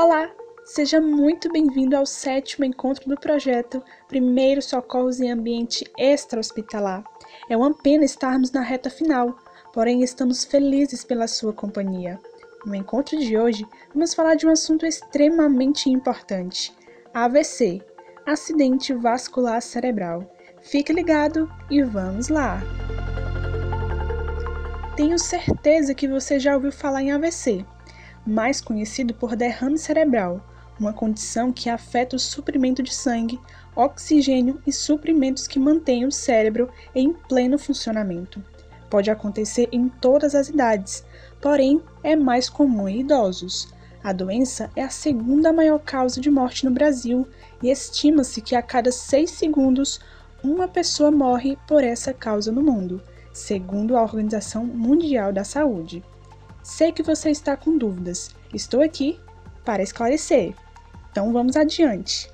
Olá, seja muito bem-vindo ao sétimo encontro do projeto Primeiros Socorros em Ambiente Extra-Hospitalar. É uma pena estarmos na reta final, porém estamos felizes pela sua companhia. No encontro de hoje, vamos falar de um assunto extremamente importante: AVC Acidente Vascular Cerebral. Fique ligado e vamos lá! Tenho certeza que você já ouviu falar em AVC mais conhecido por derrame cerebral, uma condição que afeta o suprimento de sangue, oxigênio e suprimentos que mantêm o cérebro em pleno funcionamento. Pode acontecer em todas as idades, porém é mais comum em idosos. A doença é a segunda maior causa de morte no Brasil e estima-se que a cada seis segundos uma pessoa morre por essa causa no mundo, segundo a Organização Mundial da Saúde. Sei que você está com dúvidas. Estou aqui para esclarecer. Então vamos adiante.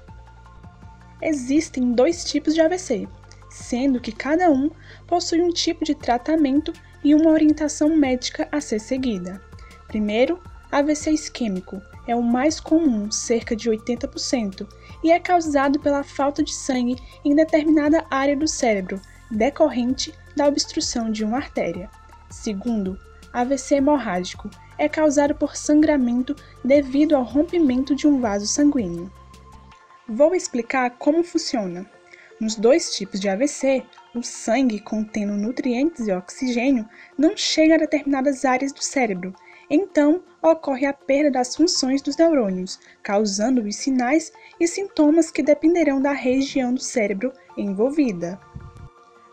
Existem dois tipos de AVC, sendo que cada um possui um tipo de tratamento e uma orientação médica a ser seguida. Primeiro, AVC isquêmico é o mais comum, cerca de 80%, e é causado pela falta de sangue em determinada área do cérebro, decorrente da obstrução de uma artéria. Segundo, AVC hemorrágico é causado por sangramento devido ao rompimento de um vaso sanguíneo. Vou explicar como funciona. Nos dois tipos de AVC, o sangue contendo nutrientes e oxigênio não chega a determinadas áreas do cérebro, então ocorre a perda das funções dos neurônios, causando os sinais e sintomas que dependerão da região do cérebro envolvida.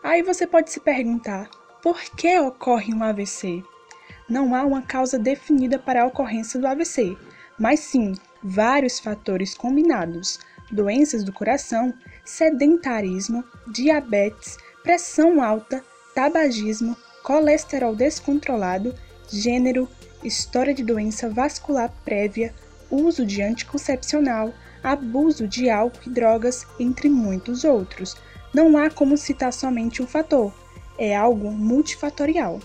Aí você pode se perguntar: por que ocorre um AVC? Não há uma causa definida para a ocorrência do AVC, mas sim vários fatores combinados: doenças do coração, sedentarismo, diabetes, pressão alta, tabagismo, colesterol descontrolado, gênero, história de doença vascular prévia, uso de anticoncepcional, abuso de álcool e drogas, entre muitos outros. Não há como citar somente um fator, é algo multifatorial.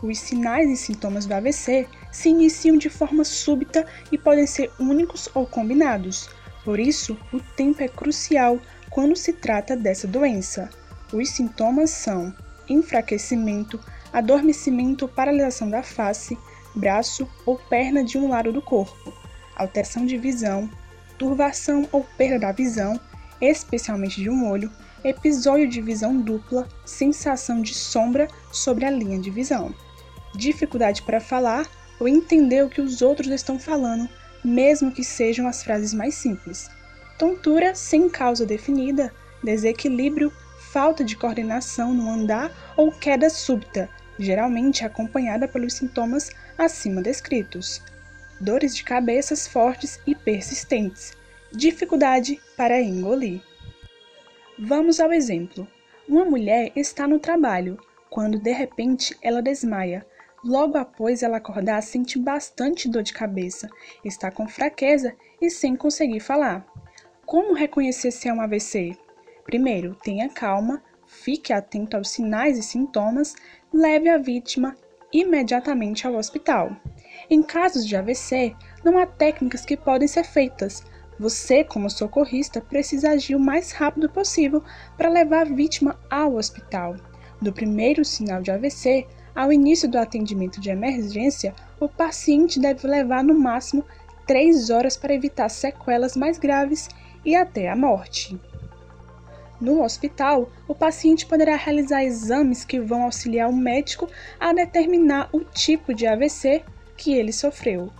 Os sinais e sintomas do AVC se iniciam de forma súbita e podem ser únicos ou combinados. Por isso, o tempo é crucial quando se trata dessa doença. Os sintomas são enfraquecimento, adormecimento ou paralisação da face, braço ou perna de um lado do corpo, alteração de visão, turvação ou perda da visão, especialmente de um olho, episódio de visão dupla, sensação de sombra sobre a linha de visão dificuldade para falar ou entender o que os outros estão falando, mesmo que sejam as frases mais simples. Tontura sem causa definida, desequilíbrio, falta de coordenação no andar ou queda súbita, geralmente acompanhada pelos sintomas acima descritos. Dores de cabeças fortes e persistentes, dificuldade para engolir. Vamos ao exemplo. Uma mulher está no trabalho, quando de repente ela desmaia, Logo após ela acordar, sente bastante dor de cabeça, está com fraqueza e sem conseguir falar. Como reconhecer se é um AVC? Primeiro, tenha calma, fique atento aos sinais e sintomas, leve a vítima imediatamente ao hospital. Em casos de AVC, não há técnicas que podem ser feitas. Você, como socorrista, precisa agir o mais rápido possível para levar a vítima ao hospital. Do primeiro sinal de AVC ao início do atendimento de emergência, o paciente deve levar no máximo 3 horas para evitar sequelas mais graves e até a morte. No hospital, o paciente poderá realizar exames que vão auxiliar o médico a determinar o tipo de AVC que ele sofreu.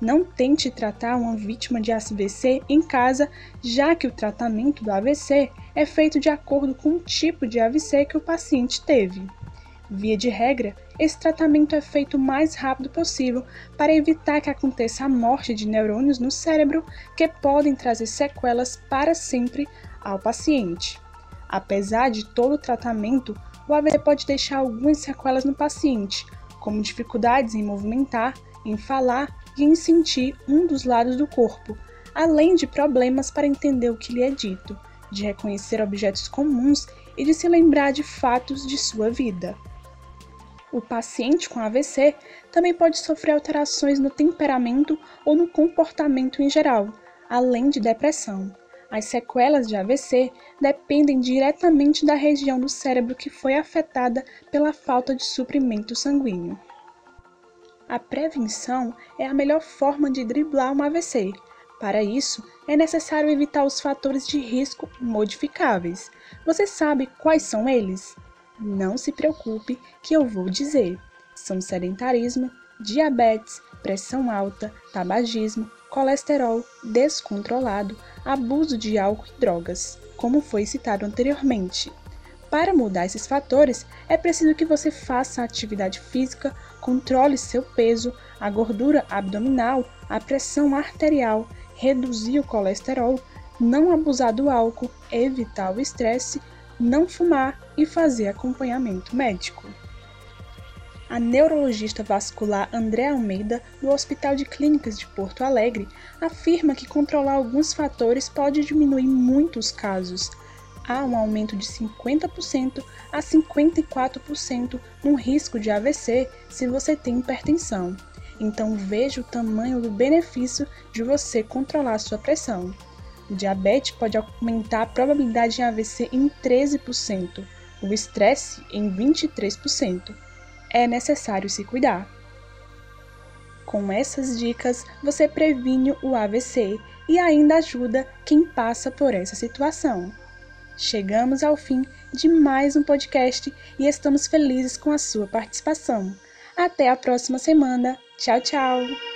Não tente tratar uma vítima de AVC em casa, já que o tratamento do AVC é feito de acordo com o tipo de AVC que o paciente teve. Via de regra, esse tratamento é feito o mais rápido possível para evitar que aconteça a morte de neurônios no cérebro que podem trazer sequelas para sempre ao paciente. Apesar de todo o tratamento, o AVC pode deixar algumas sequelas no paciente, como dificuldades em movimentar, em falar e em sentir um dos lados do corpo, além de problemas para entender o que lhe é dito, de reconhecer objetos comuns e de se lembrar de fatos de sua vida. O paciente com AVC também pode sofrer alterações no temperamento ou no comportamento em geral, além de depressão. As sequelas de AVC dependem diretamente da região do cérebro que foi afetada pela falta de suprimento sanguíneo. A prevenção é a melhor forma de driblar um AVC. Para isso, é necessário evitar os fatores de risco modificáveis. Você sabe quais são eles? Não se preocupe que eu vou dizer. São sedentarismo, diabetes, pressão alta, tabagismo, colesterol descontrolado, abuso de álcool e drogas, como foi citado anteriormente. Para mudar esses fatores, é preciso que você faça atividade física, controle seu peso, a gordura abdominal, a pressão arterial, reduzir o colesterol, não abusar do álcool, evitar o estresse, não fumar e fazer acompanhamento médico. A neurologista vascular André Almeida, do Hospital de Clínicas de Porto Alegre, afirma que controlar alguns fatores pode diminuir muitos casos. Há um aumento de 50% a 54% no risco de AVC se você tem hipertensão. Então veja o tamanho do benefício de você controlar sua pressão. O diabetes pode aumentar a probabilidade de AVC em 13%, o estresse em 23%. É necessário se cuidar. Com essas dicas, você previne o AVC e ainda ajuda quem passa por essa situação. Chegamos ao fim de mais um podcast e estamos felizes com a sua participação. Até a próxima semana. Tchau, tchau!